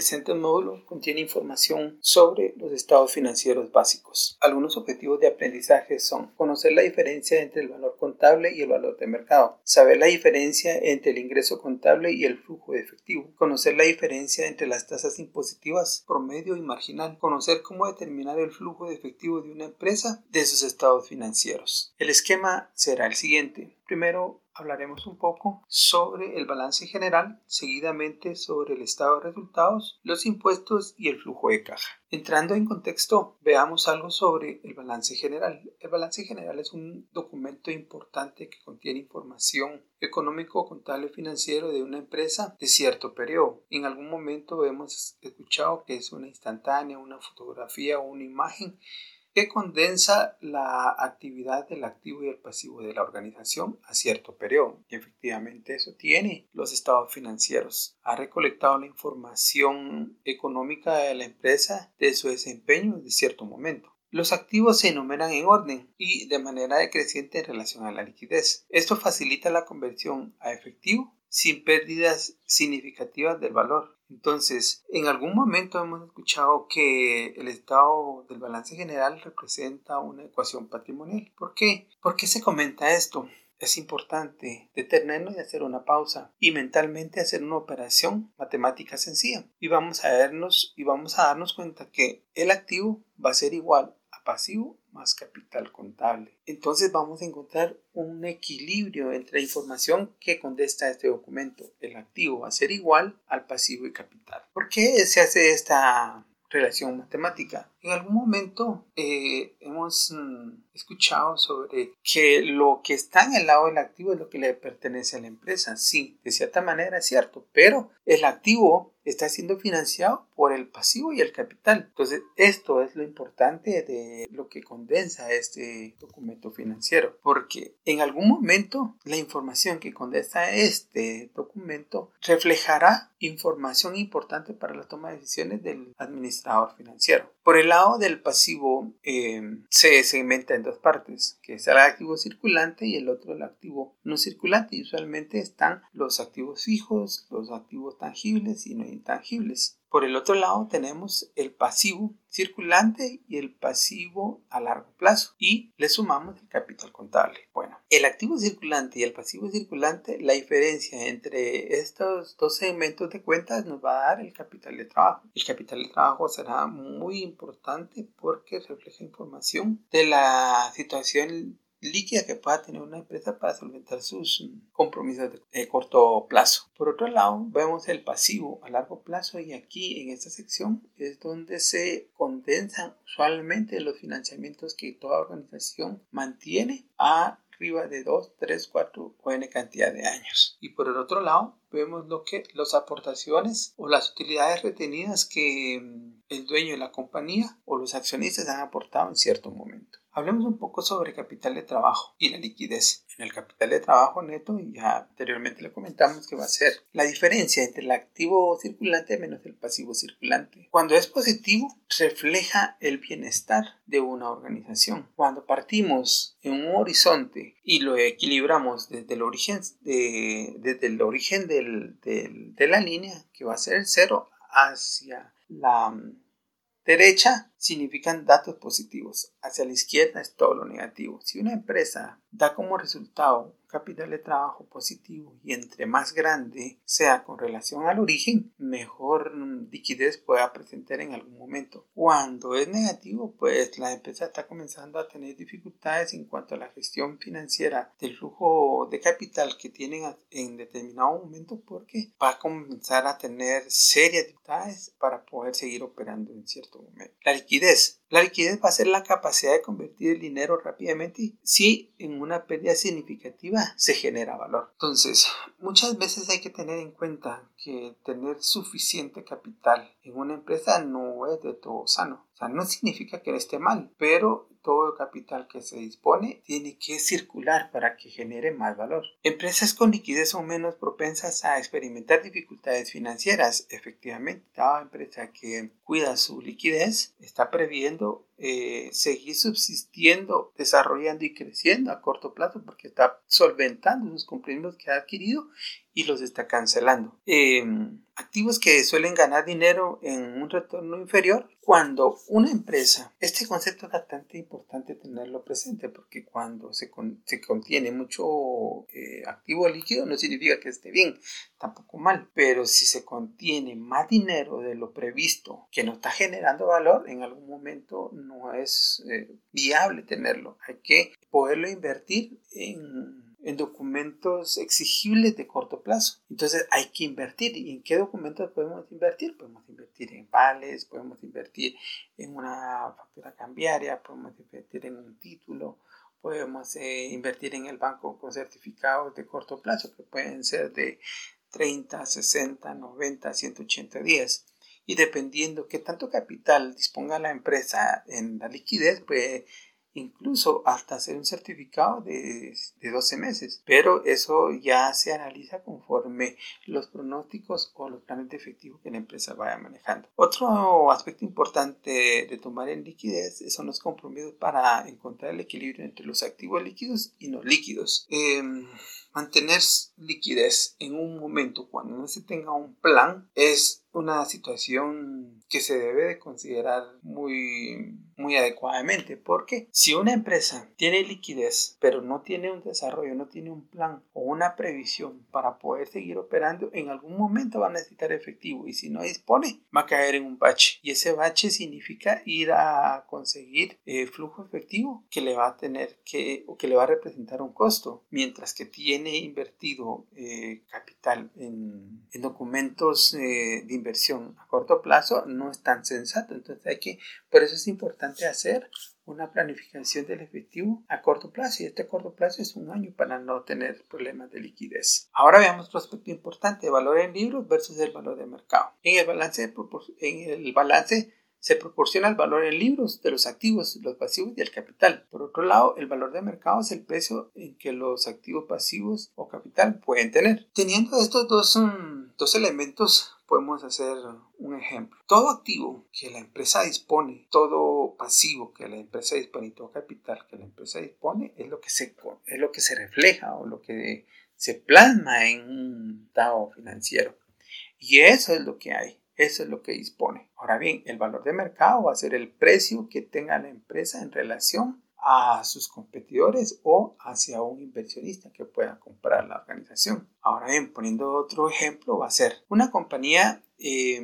presente módulo contiene información sobre los estados financieros básicos. Algunos objetivos de aprendizaje son conocer la diferencia entre el valor contable y el valor de mercado, saber la diferencia entre el ingreso contable y el flujo de efectivo, conocer la diferencia entre las tasas impositivas promedio y marginal, conocer cómo determinar el flujo de efectivo de una empresa de sus estados financieros. El esquema será el siguiente. Primero hablaremos un poco sobre el balance general, seguidamente sobre el estado de resultados, los impuestos y el flujo de caja. Entrando en contexto, veamos algo sobre el balance general. El balance general es un documento importante que contiene información económico, contable, financiero de una empresa de cierto periodo. En algún momento hemos escuchado que es una instantánea, una fotografía o una imagen que condensa la actividad del activo y el pasivo de la organización a cierto periodo. Y efectivamente eso tiene los estados financieros. Ha recolectado la información económica de la empresa de su desempeño de cierto momento. Los activos se enumeran en orden y de manera decreciente en relación a la liquidez. Esto facilita la conversión a efectivo sin pérdidas significativas del valor. Entonces, en algún momento hemos escuchado que el estado del balance general representa una ecuación patrimonial. ¿Por qué? ¿Por qué se comenta esto? Es importante detenernos y hacer una pausa y mentalmente hacer una operación matemática sencilla. Y vamos a vernos y vamos a darnos cuenta que el activo va a ser igual pasivo más capital contable. Entonces vamos a encontrar un equilibrio entre la información que contesta este documento. El activo va a ser igual al pasivo y capital. ¿Por qué se hace esta relación matemática? En algún momento eh, hemos mm, escuchado sobre que lo que está en el lado del activo es lo que le pertenece a la empresa. Sí, de cierta manera es cierto, pero el activo está siendo financiado por el pasivo y el capital. Entonces, esto es lo importante de lo que condensa este documento financiero, porque en algún momento la información que condensa este documento reflejará información importante para la toma de decisiones del administrador financiero. Por el lado del pasivo eh, se segmenta en dos partes, que es el activo circulante y el otro el activo no circulante. Y usualmente están los activos fijos, los activos tangibles y no intangibles. Por el otro lado tenemos el pasivo circulante y el pasivo a largo plazo y le sumamos el capital contable. Bueno, el activo circulante y el pasivo circulante, la diferencia entre estos dos segmentos de cuentas nos va a dar el capital de trabajo. El capital de trabajo será muy importante porque refleja información de la situación líquida que pueda tener una empresa para solventar sus compromisos de, corto plazo. Por otro lado, vemos el pasivo a largo plazo y aquí en esta sección es donde se condensan usualmente los financiamientos que toda organización mantiene arriba de 2, 3, 4 o n cantidad de años. Y por el otro lado, vemos lo que las aportaciones o las utilidades retenidas que mm, el dueño de la compañía o los accionistas han aportado en cierto momento. Hablemos un poco sobre capital de trabajo y la liquidez. En el capital de trabajo neto, ya anteriormente le comentamos que va a ser la diferencia entre el activo circulante menos el pasivo circulante. Cuando es positivo, refleja el bienestar de una organización. Cuando partimos en un horizonte y lo equilibramos desde el origen, de, desde el origen de la línea, que va a ser el cero, hacia la derecha significan datos positivos, hacia la izquierda es todo lo negativo. Si una empresa da como resultado capital de trabajo positivo y entre más grande sea con relación al origen, mejor liquidez pueda presentar en algún momento. Cuando es negativo, pues la empresa está comenzando a tener dificultades en cuanto a la gestión financiera del flujo de capital que tienen en determinado momento porque va a comenzar a tener serias dificultades para poder seguir operando en cierto momento. La la liquidez va a ser la capacidad de convertir el dinero rápidamente si en una pérdida significativa se genera valor. Entonces, muchas veces hay que tener en cuenta que tener suficiente capital en una empresa no es de todo sano. O sea, no significa que esté mal, pero todo capital que se dispone tiene que circular para que genere más valor. Empresas con liquidez son menos propensas a experimentar dificultades financieras. Efectivamente, cada empresa que cuida su liquidez está previendo eh, seguir subsistiendo, desarrollando y creciendo a corto plazo porque está solventando sus compromisos que ha adquirido y los está cancelando. Em, activos que suelen ganar dinero en un retorno inferior cuando una empresa, este concepto es bastante importante tenerlo presente porque cuando se, se contiene mucho eh, activo líquido no significa que esté bien, tampoco mal, pero si se contiene más dinero de lo previsto que no está generando valor, en algún momento no es eh, viable tenerlo. Hay que poderlo invertir en en documentos exigibles de corto plazo. Entonces hay que invertir. ¿Y en qué documentos podemos invertir? Podemos invertir en vales, podemos invertir en una factura cambiaria, podemos invertir en un título, podemos eh, invertir en el banco con certificados de corto plazo que pueden ser de 30, 60, 90, 180 días. Y dependiendo qué tanto capital disponga la empresa en la liquidez, pues incluso hasta hacer un certificado de, de 12 meses. Pero eso ya se analiza conforme los pronósticos o los planes de efectivo que la empresa vaya manejando. Otro aspecto importante de tomar en liquidez son los compromisos para encontrar el equilibrio entre los activos líquidos y no líquidos. Em, mantener liquidez en un momento cuando no se tenga un plan es una situación que se debe de considerar muy, muy adecuadamente. Porque si una empresa tiene liquidez pero no tiene un desarrollo, no tiene un plan o una previsión para poder seguir operando, en algún momento va a necesitar efectivo. Y si no dispone va a caer en un bache. Y ese bache significa ir a conseguir eh, flujo efectivo que le va a tener que o que le va a representar un costo. Mientras que tiene invertido eh, capital en, documentos eh, de inversión a corto plazo no es tan sensato. Entonces hay que, por eso es importante hacer una planificación del efectivo a corto plazo y este corto plazo es un año para no tener problemas de liquidez. Ahora veamos otro aspecto importante, valor en libros versus el valor de mercado. En el balance, en el balance se proporciona el valor en libros de los activos, los pasivos y el capital. Por otro lado, el valor de mercado es el precio en que los activos pasivos o capital pueden tener. Teniendo estos dos, mm, dos elementos, podemos hacer un ejemplo. Todo activo que la empresa dispone, todo pasivo que la empresa dispone y todo capital que la empresa dispone es lo que se, es lo que se refleja o lo que se plasma en un estado financiero. Y eso es lo que hay. Eso es lo que dispone. Ahora bien, el valor de mercado va a ser el precio que tenga la empresa en relación a sus competidores o hacia un inversionista que pueda comprar la organización. Ahora bien, poniendo otro ejemplo, va a ser una compañía eh,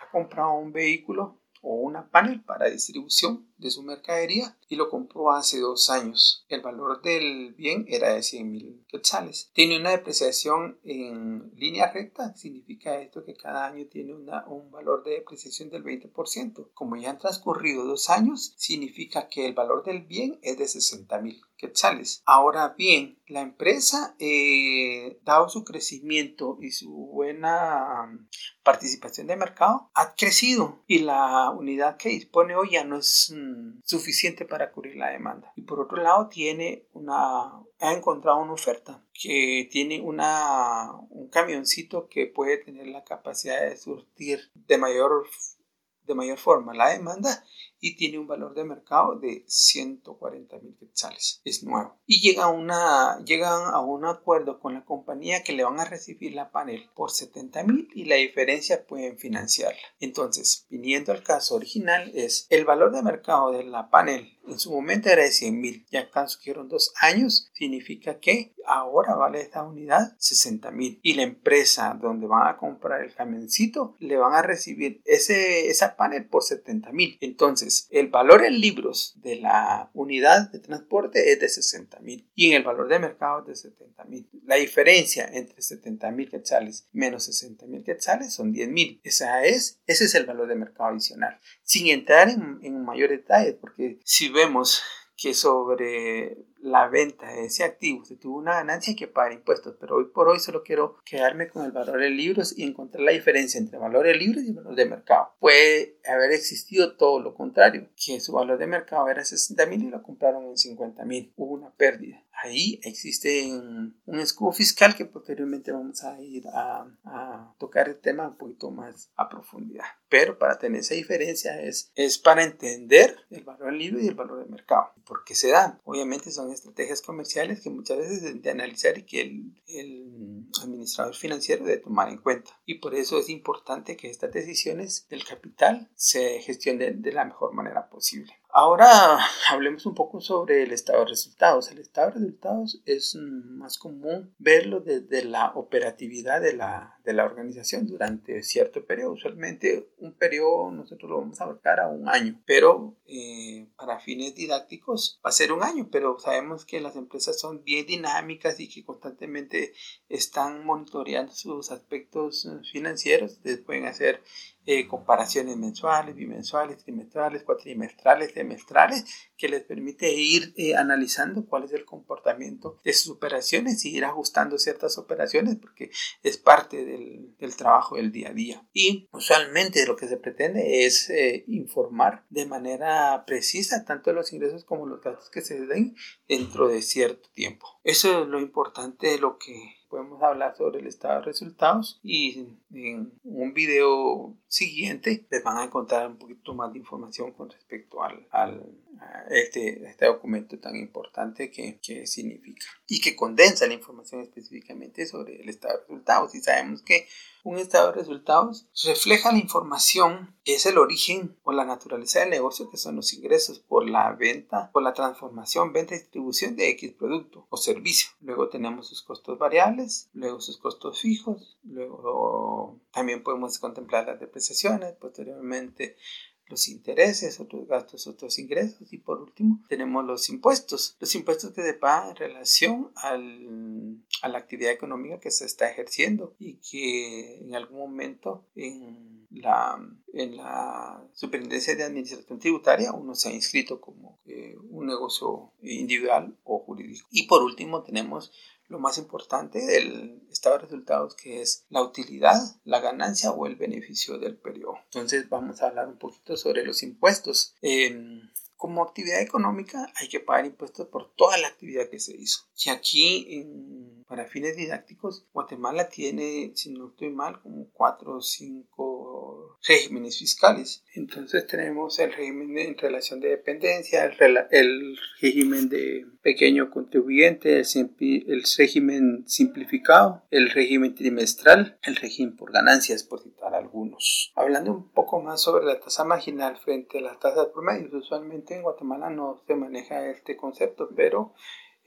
ha comprado un vehículo o una panel para distribución de su mercadería y lo compró hace dos años. El valor del bien era de 100 mil quetzales. Tiene una depreciación en línea recta, significa esto que cada año tiene una, un valor de depreciación del 20%. Como ya han transcurrido dos años, significa que el valor del bien es de 60 mil quetzales. Ahora bien, la empresa, eh, dado su crecimiento y su buena um, participación de mercado, ha crecido y la unidad que dispone hoy ya no es suficiente para cubrir la demanda. Y por otro lado, tiene una, ha encontrado una oferta que tiene una, un camioncito que puede tener la capacidad de surtir de mayor, de mayor forma la demanda y tiene un valor de mercado de 140 mil quetzales. Es nuevo. Y llega una, llegan a un acuerdo con la compañía que le van a recibir la panel por 70 mil y la diferencia pueden financiarla. Entonces, viniendo al caso original, es el valor de mercado de la panel en su momento era de 100 mil. Ya transcurrieron dos años, significa que ahora vale esta unidad 60 mil. Y la empresa donde van a comprar el camioncito le van a recibir ese, esa panel por 70 mil. Entonces, el valor en libros de la unidad de transporte es de 60 mil y en el valor de mercado es de 70 mil. La diferencia entre 70 mil quetzales menos 60 mil quetzales son 10 mil. Es, ese es el valor de mercado adicional. Sin entrar en, en mayor detalle, porque si vemos que sobre la venta de ese activo se tuvo una ganancia que pagar impuestos, pero hoy por hoy solo quiero quedarme con el valor de libros y encontrar la diferencia entre valor de libros y valor de mercado. Puede haber existido todo lo contrario, que su valor de mercado era 60 mil y lo compraron en 50 mil, hubo una pérdida. Ahí existe un escudo fiscal que posteriormente vamos a ir a, a tocar el tema un poquito más a profundidad. Pero para tener esa diferencia es, es para entender el valor libre y el valor de mercado. ¿Por qué se dan? Obviamente son estrategias comerciales que muchas veces de analizar y que el, el administrador financiero debe tomar en cuenta. Y por eso es importante que estas decisiones del capital se gestionen de la mejor manera posible. Ahora hablemos un poco sobre el estado de resultados. El estado de resultados es más común verlo desde la operatividad de la, de la organización durante cierto periodo. Usualmente un periodo nosotros lo vamos a abarcar a un año, pero eh, para fines didácticos va a ser un año, pero sabemos que las empresas son bien dinámicas y que constantemente están monitoreando sus aspectos eh, financieros. pueden hacer eh, comparaciones mensuales, bimensuales, trimestrales, cuatrimestrales, semestrales, que les permite ir eh, analizando cuál es el comportamiento de sus operaciones y ir ajustando ciertas operaciones porque es parte del, trabajo del día a día. Y usualmente lo que se pretende es eh, informar de manera precisa tanto los ingresos como los gastos que se den dentro de cierto tiempo. Eso es lo importante de lo que podemos hablar sobre el estado de resultados y en un video siguiente les van a encontrar un poquito más de información con respecto al, al este, este documento tan importante que, que, significa y que condensa la información específicamente sobre el estado de resultados. Y sabemos que un estado de resultados refleja la información que es el origen o la naturaleza del negocio, que son los ingresos por la venta, por la transformación, venta y distribución de X producto o servicio. Luego tenemos sus costos variables, luego sus costos fijos, luego también podemos contemplar las depreciaciones, posteriormente los intereses, otros gastos, otros ingresos y por último tenemos los impuestos. Los impuestos que se pagan en relación al, a la actividad económica que se está ejerciendo y que en algún momento en la, en la Superintendencia de Administración Tributaria uno se ha inscrito como eh, un negocio individual o jurídico. Y por último tenemos lo más importante del estado de resultados que es la utilidad, la ganancia o el beneficio del periodo. Entonces vamos a hablar un poquito sobre los impuestos. Em, como actividad económica hay que pagar impuestos por toda la actividad que se hizo. Y aquí para fines didácticos Guatemala tiene, si no estoy mal, como cuatro o cinco regímenes fiscales. Entonces tenemos el régimen en relación de dependencia, el, régimen de pequeño contribuyente, el, régimen simplificado, el régimen trimestral, el régimen por ganancias, por citar algunos. Hablando un poco más sobre la tasa marginal frente a las tasas promedios, usualmente en Guatemala no se maneja este concepto, pero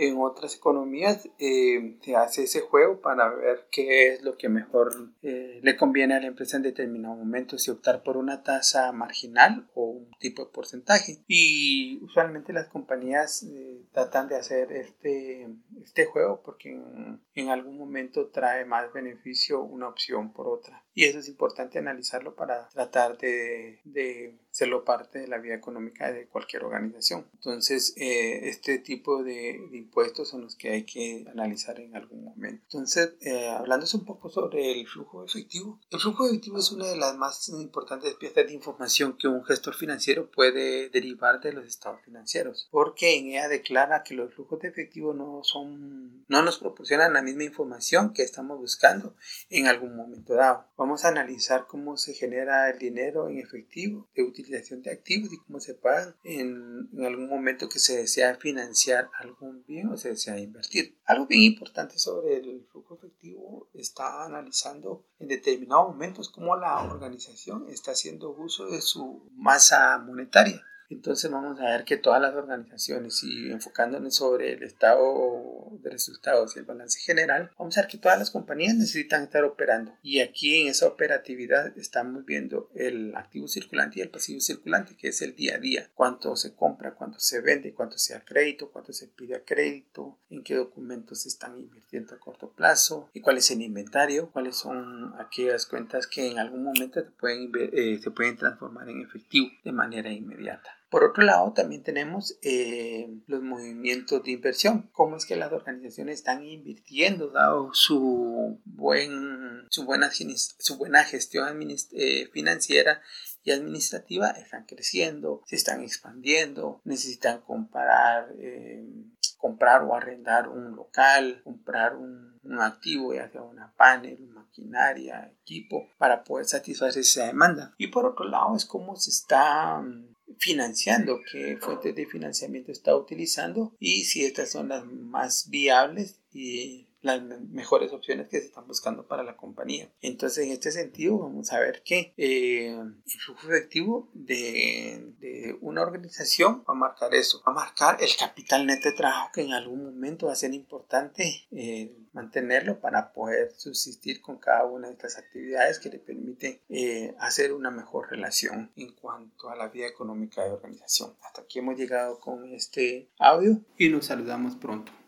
en otras economías eh, se hace ese juego para ver qué es lo que mejor eh, le conviene a la empresa en determinado momento, si optar por una tasa marginal o un tipo de porcentaje. Y usualmente las compañías eh, tratan de hacer este, este juego porque en, en, algún momento trae más beneficio una opción por otra. Y eso es importante analizarlo para tratar de, de serlo parte de la vida económica de cualquier organización. Entonces, este tipo de, de impuestos son los que hay que analizar en algún momento. Entonces, eh, hablando un poco sobre el flujo efectivo, el flujo efectivo es una de las más importantes piezas de información que un gestor financiero puede derivar de los estados financieros, porque en ella declara que los flujos de efectivo no son, no nos proporcionan la misma información que estamos buscando en algún momento dado. Vamos a analizar cómo se genera el dinero en efectivo, de utilización de activos y cómo se pagan en, en algún momento que se desea financiar algún bien o se desea invertir. Algo bien importante sobre el flujo efectivo está analizando en determinados momentos cómo la organización está haciendo uso de su masa monetaria. Entonces vamos a ver que todas las organizaciones y enfocándonos sobre el estado de resultados y el balance general, vamos a ver que todas las compañías necesitan estar operando. Y aquí en esa operatividad estamos viendo el activo circulante y el pasivo circulante, que es el día a día. Cuánto se compra, cuánto se vende, cuánto se da crédito, cuánto se pide a crédito, en qué documentos se están invirtiendo a corto plazo y cuál es el inventario, cuáles son aquellas cuentas que en algún momento pueden, eh, se pueden transformar en efectivo de manera inmediata. Por otro lado, también tenemos eh, los movimientos de inversión. Cómo es que las organizaciones están invirtiendo, dado su, buen, su, buena, su buena gestión eh, financiera y administrativa, están creciendo, se están expandiendo, necesitan comparar. Eh, comprar o arrendar un local, comprar un, un activo, ya sea una panel, maquinaria, equipo, para poder satisfacer esa demanda. Y por otro lado es cómo se está mm, financiando, qué fuentes de financiamiento está utilizando y si estas son las más viables y las mejores opciones que se están buscando para la compañía. Entonces, en este sentido, vamos a ver que eh, el flujo efectivo de, una organización va a marcar eso, va a marcar el capital neto de trabajo que en algún momento va a ser importante eh, mantenerlo para poder subsistir con cada una de estas actividades que le permiten eh, hacer una mejor relación en cuanto a la vida económica de organización. Hasta aquí hemos llegado con este audio y nos saludamos pronto.